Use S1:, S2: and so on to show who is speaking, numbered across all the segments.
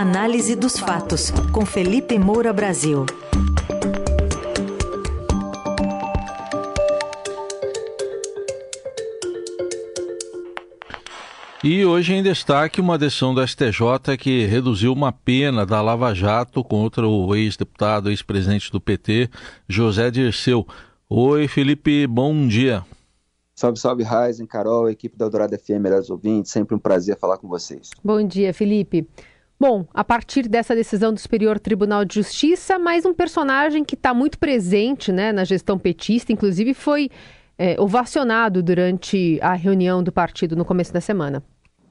S1: Análise dos fatos, com Felipe Moura Brasil.
S2: E hoje em destaque uma decisão do STJ que reduziu uma pena da Lava Jato contra o ex-deputado, ex-presidente do PT, José Dirceu. Oi, Felipe, bom dia.
S3: Salve, salve, Raizen, Carol, equipe da Eldorado FM, melhores ouvintes, sempre um prazer falar com vocês.
S4: Bom dia, Felipe. Bom, a partir dessa decisão do Superior Tribunal de Justiça, mais um personagem que está muito presente né, na gestão petista, inclusive foi é, ovacionado durante a reunião do partido no começo da semana.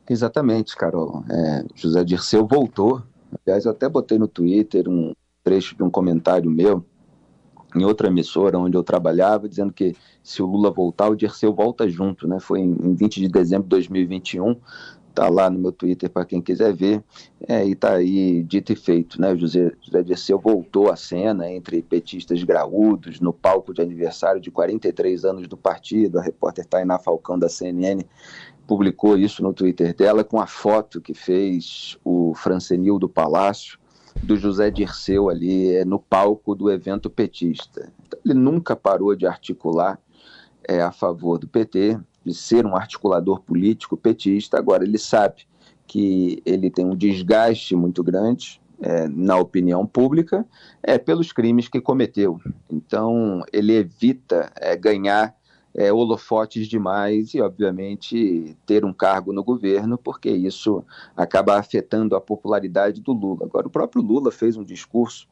S3: Exatamente, Carol. É, José Dirceu voltou. Aliás, até botei no Twitter um trecho de um comentário meu em outra emissora onde eu trabalhava, dizendo que se o Lula voltar, o Dirceu volta junto, né? Foi em 20 de dezembro de 2021, tá lá no meu Twitter para quem quiser ver, é, e tá aí dito e feito, né? José, José Dirceu voltou à cena entre petistas graúdos no palco de aniversário de 43 anos do partido, a repórter Tainá Falcão da CNN publicou isso no Twitter dela com a foto que fez o Francenil do Palácio, do José Dirceu ali é, no palco do evento petista. Então, ele nunca parou de articular é, a favor do PT, de ser um articulador político petista. Agora, ele sabe que ele tem um desgaste muito grande é, na opinião pública é, pelos crimes que cometeu. Então, ele evita é, ganhar é, holofotes demais e, obviamente, ter um cargo no governo, porque isso acaba afetando a popularidade do Lula. Agora, o próprio Lula fez um discurso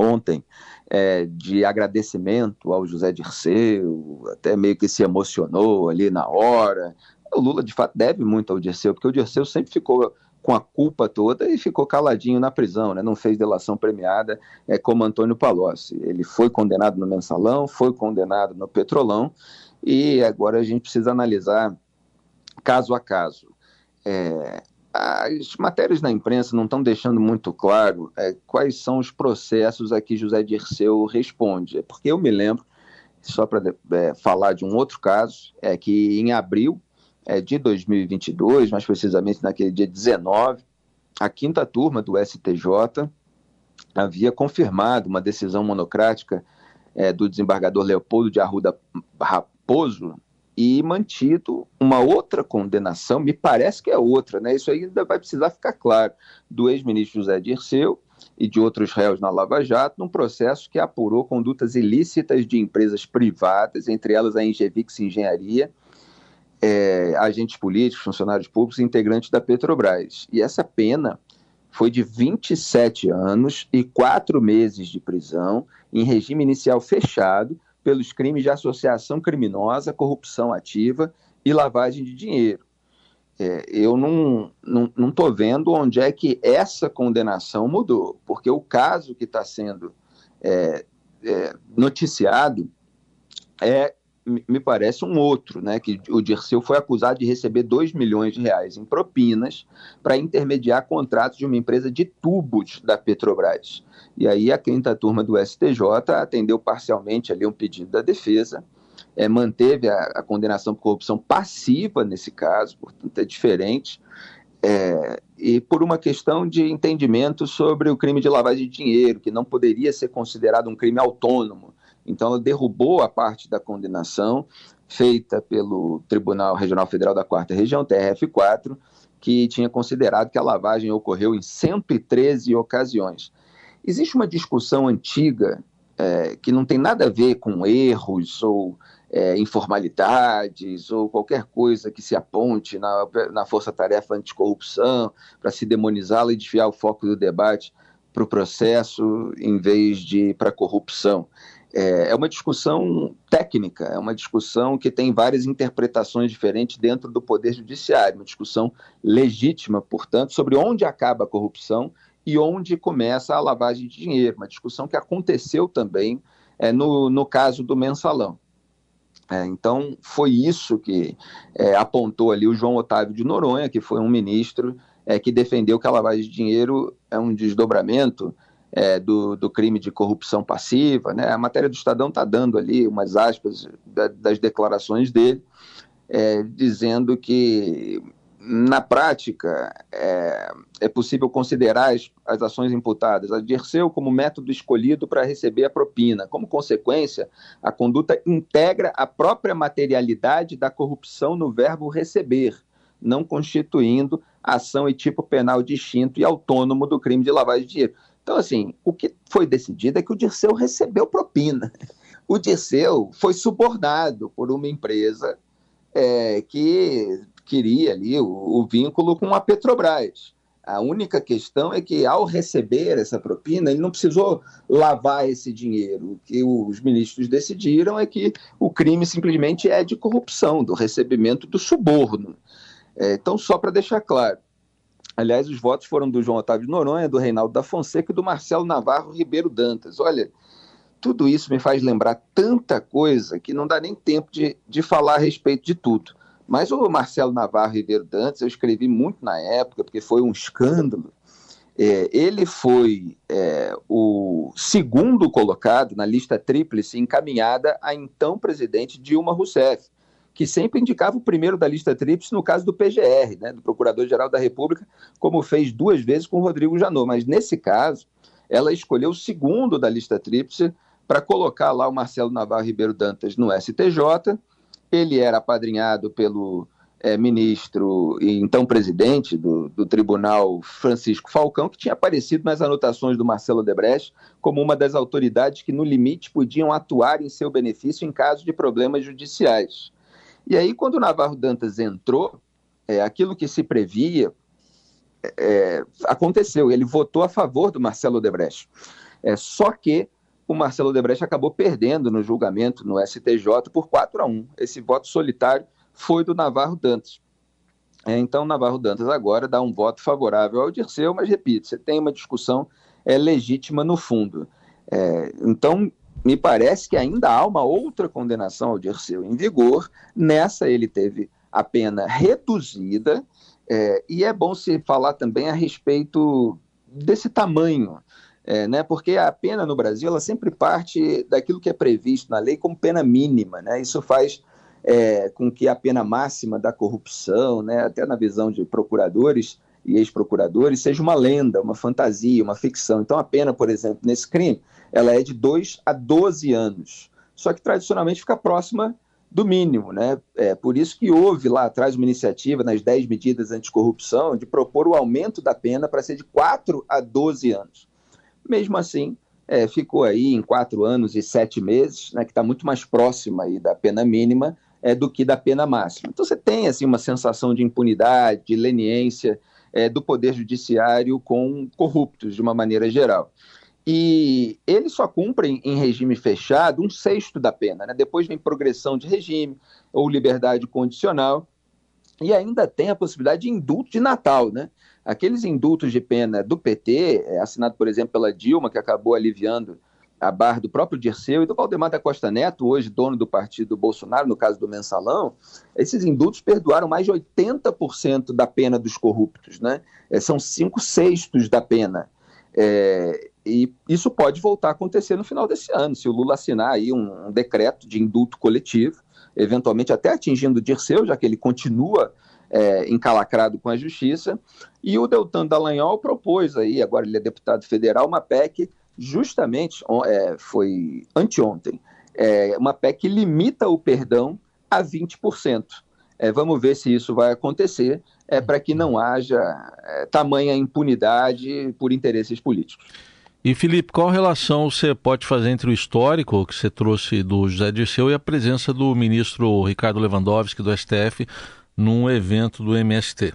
S3: ontem é, de agradecimento ao José Dirceu, até meio que se emocionou ali na hora. O Lula, de fato, deve muito ao Dirceu, porque o Dirceu sempre ficou com a culpa toda e ficou caladinho na prisão, né? não fez delação premiada é, como Antônio Palocci. Ele foi condenado no Mensalão, foi condenado no Petrolão e agora a gente precisa analisar caso a caso. É, as matérias na imprensa não estão deixando muito claro é, quais são os processos a que José Dirceu responde. É porque eu me lembro, só para é, falar de um outro caso, é que em abril é, de 2022, mais precisamente naquele dia 19, a quinta turma do STJ havia confirmado uma decisão monocrática é, do desembargador Leopoldo de Arruda Raposo e mantido uma outra condenação, me parece que é outra, né? Isso ainda vai precisar ficar claro, do ex-ministro José Dirceu e de outros réus na Lava Jato, num processo que apurou condutas ilícitas de empresas privadas, entre elas a Ingevix Engenharia, é, agentes políticos, funcionários públicos e integrantes da Petrobras. E essa pena foi de 27 anos e quatro meses de prisão em regime inicial fechado pelos crimes de associação criminosa, corrupção ativa e lavagem de dinheiro. É, eu não estou não, não vendo onde é que essa condenação mudou, porque o caso que está sendo é, é, noticiado é me parece um outro, né? Que o Dirceu foi acusado de receber 2 milhões de reais em propinas para intermediar contratos de uma empresa de tubos da Petrobras. E aí a quinta turma do STJ atendeu parcialmente ali um pedido da defesa, é, manteve a, a condenação por corrupção passiva nesse caso, portanto é diferente. É, e por uma questão de entendimento sobre o crime de lavagem de dinheiro, que não poderia ser considerado um crime autônomo, então, ela derrubou a parte da condenação feita pelo Tribunal Regional Federal da Quarta Região, TRF4, que tinha considerado que a lavagem ocorreu em 113 ocasiões. Existe uma discussão antiga é, que não tem nada a ver com erros ou é, informalidades ou qualquer coisa que se aponte na, na força-tarefa anticorrupção para se demonizá-la e desviar o foco do debate para o processo em vez de para a corrupção. É, é uma discussão técnica, é uma discussão que tem várias interpretações diferentes dentro do Poder Judiciário, uma discussão legítima, portanto, sobre onde acaba a corrupção e onde começa a lavagem de dinheiro, uma discussão que aconteceu também é, no, no caso do mensalão. É, então, foi isso que é, apontou ali o João Otávio de Noronha, que foi um ministro é, que defendeu que a lavagem de dinheiro é um desdobramento é, do, do, crime de corrupção passiva. Né? A matéria do Estadão está dando ali umas aspas da, das declarações dele, é, dizendo que na prática, é, é possível considerar as, as, ações imputadas a Dirceu como método escolhido para receber a propina. Como consequência, a conduta integra a própria materialidade da corrupção no verbo receber, não constituindo ação e tipo penal distinto e autônomo do crime de lavagem de dinheiro. Então, assim, o que foi decidido é que o Dirceu recebeu propina. O Dirceu foi subornado por uma empresa é, que queria ali o, o vínculo com a Petrobras. A única questão é que, ao receber essa propina, ele não precisou lavar esse dinheiro. O que os ministros decidiram é que o crime simplesmente é de corrupção, do recebimento do suborno. É, então, só para deixar claro. Aliás, os votos foram do João Otávio de Noronha, do Reinaldo da Fonseca e do Marcelo Navarro Ribeiro Dantas. Olha, tudo isso me faz lembrar tanta coisa que não dá nem tempo de, de falar a respeito de tudo. Mas o Marcelo Navarro Ribeiro Dantas, eu escrevi muito na época, porque foi um escândalo. É, ele foi é, o segundo colocado na lista tríplice encaminhada a então presidente Dilma Rousseff, que sempre indicava o primeiro da lista tríplice no caso do PGR, né, do Procurador-Geral da República, como fez duas vezes com o Rodrigo Janot. Mas nesse caso, ela escolheu o segundo da lista tríplice para colocar lá o Marcelo Navarro Ribeiro Dantas no STJ ele era apadrinhado pelo é, ministro e então presidente do, do, Tribunal Francisco Falcão, que tinha aparecido nas anotações do Marcelo Debrecht como uma das autoridades que, no limite, podiam atuar em seu benefício em caso de problemas judiciais. E aí, quando o Navarro Dantas entrou, é, aquilo que se previa é, aconteceu. Ele votou a favor do Marcelo Debrecht. É, só que o Marcelo Debrecht acabou perdendo no julgamento no STJ por 4 a 1. Esse voto solitário foi do Navarro Dantas. É, então, Navarro Dantas agora dá um voto favorável ao Dirceu, mas repito, você tem uma discussão é, legítima no fundo. É, então, me parece que ainda há uma outra condenação ao Dirceu em vigor. Nessa, ele teve a pena reduzida, é, e é bom se falar também a respeito desse tamanho é, né, porque a pena no Brasil ela sempre parte daquilo que é previsto na lei como pena mínima. Né? Isso faz é, com que a pena máxima da corrupção, né, até na visão de procuradores e ex-procuradores, seja uma lenda, uma fantasia, uma ficção. Então a pena, por exemplo, nesse crime, ela é de 2 a 12 anos. Só que tradicionalmente fica próxima do mínimo. Né? É, por isso que houve lá atrás uma iniciativa nas 10 medidas anticorrupção de propor o aumento da pena para ser de 4 a 12 anos. Mesmo assim, é, ficou aí em quatro anos e sete meses, né, que está muito mais próxima aí da pena mínima é, do que da pena máxima. Então você tem assim uma sensação de impunidade, de leniência é, do poder judiciário com corruptos de uma maneira geral. E eles só cumprem em regime fechado um sexto da pena. Né? Depois vem progressão de regime ou liberdade condicional. E ainda tem a possibilidade de indulto de Natal, né? Aqueles indultos de pena do PT, é, assinado, por exemplo, pela Dilma, que acabou aliviando a barra do próprio Dirceu e do Valdemar da Costa Neto, hoje dono do partido Bolsonaro, no caso do mensalão, esses indultos perdoaram mais de 80% da pena dos corruptos, né? É, são cinco sextos da pena. É, e isso pode voltar a acontecer no final desse ano, se o Lula assinar aí um, um decreto de indulto coletivo, eventualmente até atingindo o Dirceu, já que ele continua é, encalacrado com a justiça. E o Deltan Dallagnol propôs aí, agora ele é deputado federal, uma PEC justamente, é, foi anteontem, é, uma PEC que limita o perdão a 20%. É, vamos ver se isso vai acontecer, é, para que não haja é, tamanha impunidade por interesses políticos.
S2: E Felipe, qual relação você pode fazer entre o histórico que você trouxe do José Dirceu e a presença do ministro Ricardo Lewandowski do STF num evento do MST.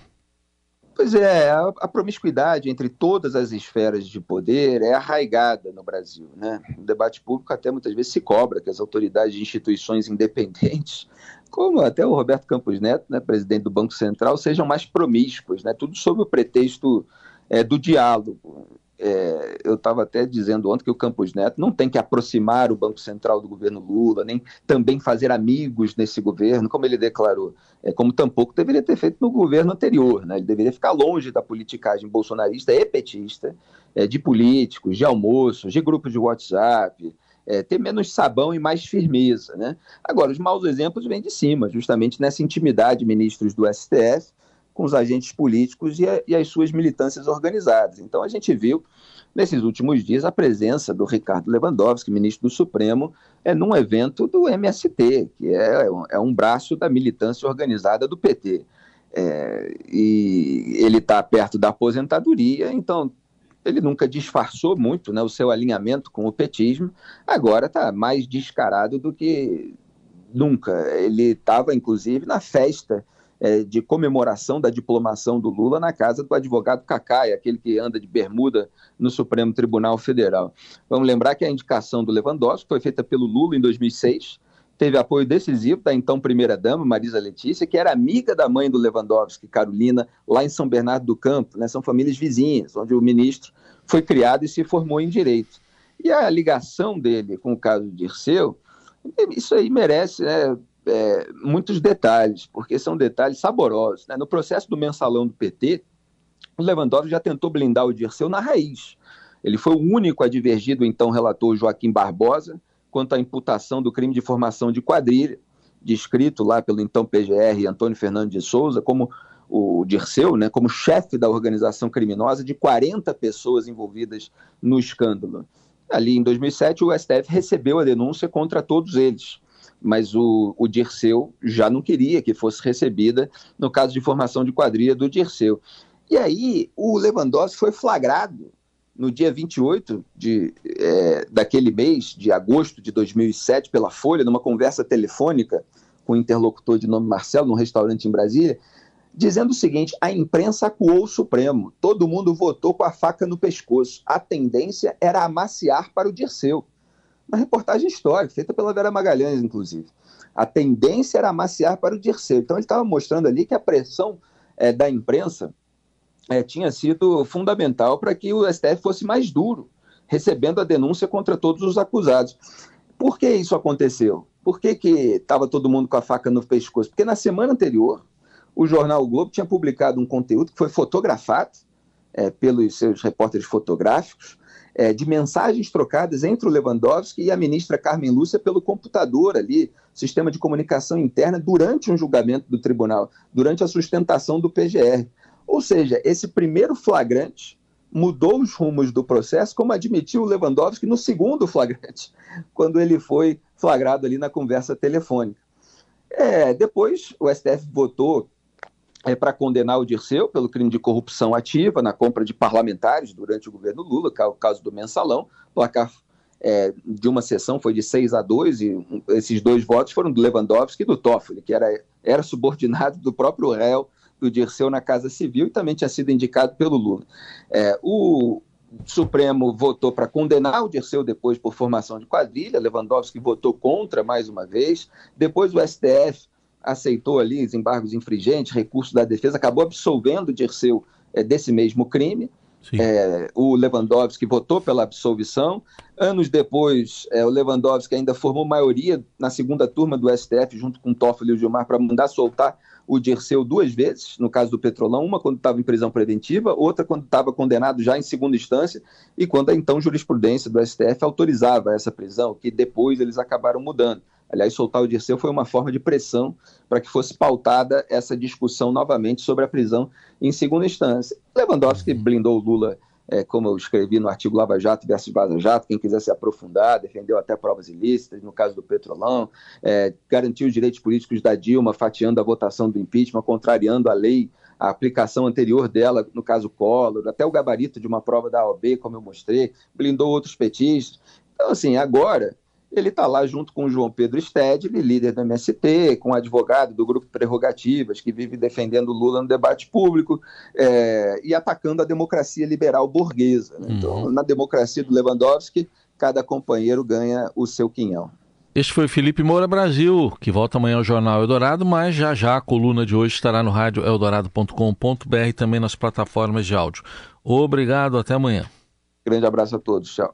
S3: Pois é, a, promiscuidade entre todas as esferas de poder é arraigada no Brasil. Né? O debate público até muitas vezes se cobra que as autoridades de instituições independentes, como até o Roberto Campos Neto, né, presidente do Banco Central, sejam mais promíscuos, né? tudo sob o pretexto é, do diálogo é, eu estava até dizendo ontem que o Campos Neto não tem que aproximar o Banco Central do governo Lula, nem também fazer amigos nesse governo, como ele declarou, é, como tampouco deveria ter feito no governo anterior. Né? Ele deveria ficar longe da politicagem bolsonarista e petista, é, de políticos, de almoços, de grupos de WhatsApp, é, ter menos sabão e mais firmeza. Né? Agora, os maus exemplos vêm de cima, justamente nessa intimidade, ministros do STF com os agentes políticos e, a, e as suas militâncias organizadas. Então a gente viu nesses últimos dias a presença do Ricardo Lewandowski, ministro do Supremo, é num evento do MST, que é, é um braço da militância organizada do PT. É, e ele está perto da aposentadoria, então ele nunca disfarçou muito né, o seu alinhamento com o petismo, agora está mais descarado do que nunca. Ele estava, inclusive, na festa é, de comemoração da diplomação do Lula na casa do advogado Cacai, aquele que anda de bermuda no Supremo Tribunal Federal. Vamos lembrar que a indicação do Lewandowski foi feita pelo Lula em 2006, teve apoio decisivo da então primeira-dama, Marisa Letícia, que era amiga da mãe do Lewandowski, Carolina, lá em São Bernardo do Campo, né? são famílias vizinhas, onde o ministro foi criado e se formou em Direito. E a ligação dele com o caso de Dirceu, isso aí merece né, é, muitos detalhes, porque são detalhes saborosos. Né? No processo do mensalão do PT, o Lewandowski já tentou blindar o Dirceu na raiz. Ele foi o único a divergir do então relator Joaquim Barbosa quanto à imputação do crime de formação de quadrilha, descrito lá pelo então PGR Antônio Fernando de Souza como o Dirceu, né, como chefe da organização criminosa de 40 pessoas envolvidas no escândalo. Ali em 2007, o STF recebeu a denúncia contra todos eles mas o, o Dirceu já não queria que fosse recebida no caso de formação de quadrilha do Dirceu. E aí o Lewandowski foi flagrado no dia 28 de, é, daquele mês, de agosto de 2007, pela Folha, numa conversa telefônica com um interlocutor de nome Marcelo, num restaurante em Brasília, dizendo o seguinte: a imprensa acuou o Supremo, todo mundo votou com a faca no pescoço. A tendência era amaciar para o Dirceu uma reportagem histórica, feita pela Vera Magalhães, inclusive. A tendência era amaciar para o Dirceu. Então, ele estava mostrando ali que a pressão é, da imprensa é, tinha sido fundamental para que o STF fosse mais duro, recebendo a denúncia contra todos os acusados. Por que isso aconteceu? Por que estava todo mundo com a faca no pescoço? Porque na semana anterior, o jornal o Globo tinha publicado um conteúdo que foi fotografado é, pelos seus repórteres fotográficos, é, de mensagens trocadas entre o Lewandowski e a ministra Carmen Lúcia pelo computador ali, sistema de comunicação interna, durante um julgamento do tribunal, durante a sustentação do PGR. Ou seja, esse primeiro flagrante mudou os rumos do processo, como admitiu o Lewandowski no segundo flagrante, quando ele foi flagrado ali na conversa telefônica. É, depois o STF votou é, para condenar o Dirceu pelo crime de corrupção ativa na compra de parlamentares durante o governo Lula, o caso do mensalão. O placar é, de uma sessão foi de 6 a 2 e esses dois votos foram do Lewandowski e do Toffoli, que era, era subordinado do próprio réu do Dirceu na Casa Civil e também tinha sido indicado pelo Lula. É, o Supremo votou para condenar o Dirceu depois por formação de quadrilha, Lewandowski votou contra mais uma vez, depois o STF aceitou ali os embargos infringentes, recursos da defesa, acabou absolvendo o Dirceu é, desse mesmo crime. É, o Lewandowski votou pela absolvição. Anos depois, é, o Lewandowski ainda formou maioria na segunda turma do STF, junto com Toffoli e o Gilmar, para mandar soltar o Dirceu duas vezes, no caso do Petrolão, uma quando estava em prisão preventiva, outra quando estava condenado já em segunda instância, e quando a então jurisprudência do STF autorizava essa prisão, que depois eles acabaram mudando. Aliás, soltar o Dirceu foi uma forma de pressão para que fosse pautada essa discussão novamente sobre a prisão em segunda instância. Lewandowski uhum. blindou o Lula, é, como eu escrevi no artigo Lava Jato versus Vaza Jato, quem quiser se aprofundar, defendeu até provas ilícitas, no caso do Petrolão, é, garantiu os direitos políticos da Dilma, fatiando a votação do impeachment, contrariando a lei, a aplicação anterior dela, no caso Collor, até o gabarito de uma prova da OAB, como eu mostrei, blindou outros petistas. Então, assim, agora ele está lá junto com o João Pedro Stedley, líder do MST, com o advogado do Grupo Prerrogativas, que vive defendendo Lula no debate público é, e atacando a democracia liberal burguesa. Né? Então, uhum. na democracia do Lewandowski, cada companheiro ganha o seu quinhão.
S2: Este foi Felipe Moura Brasil, que volta amanhã ao Jornal Eldorado, mas já já a coluna de hoje estará no rádio eldorado.com.br e também nas plataformas de áudio. Obrigado, até amanhã.
S3: Grande abraço a todos, tchau.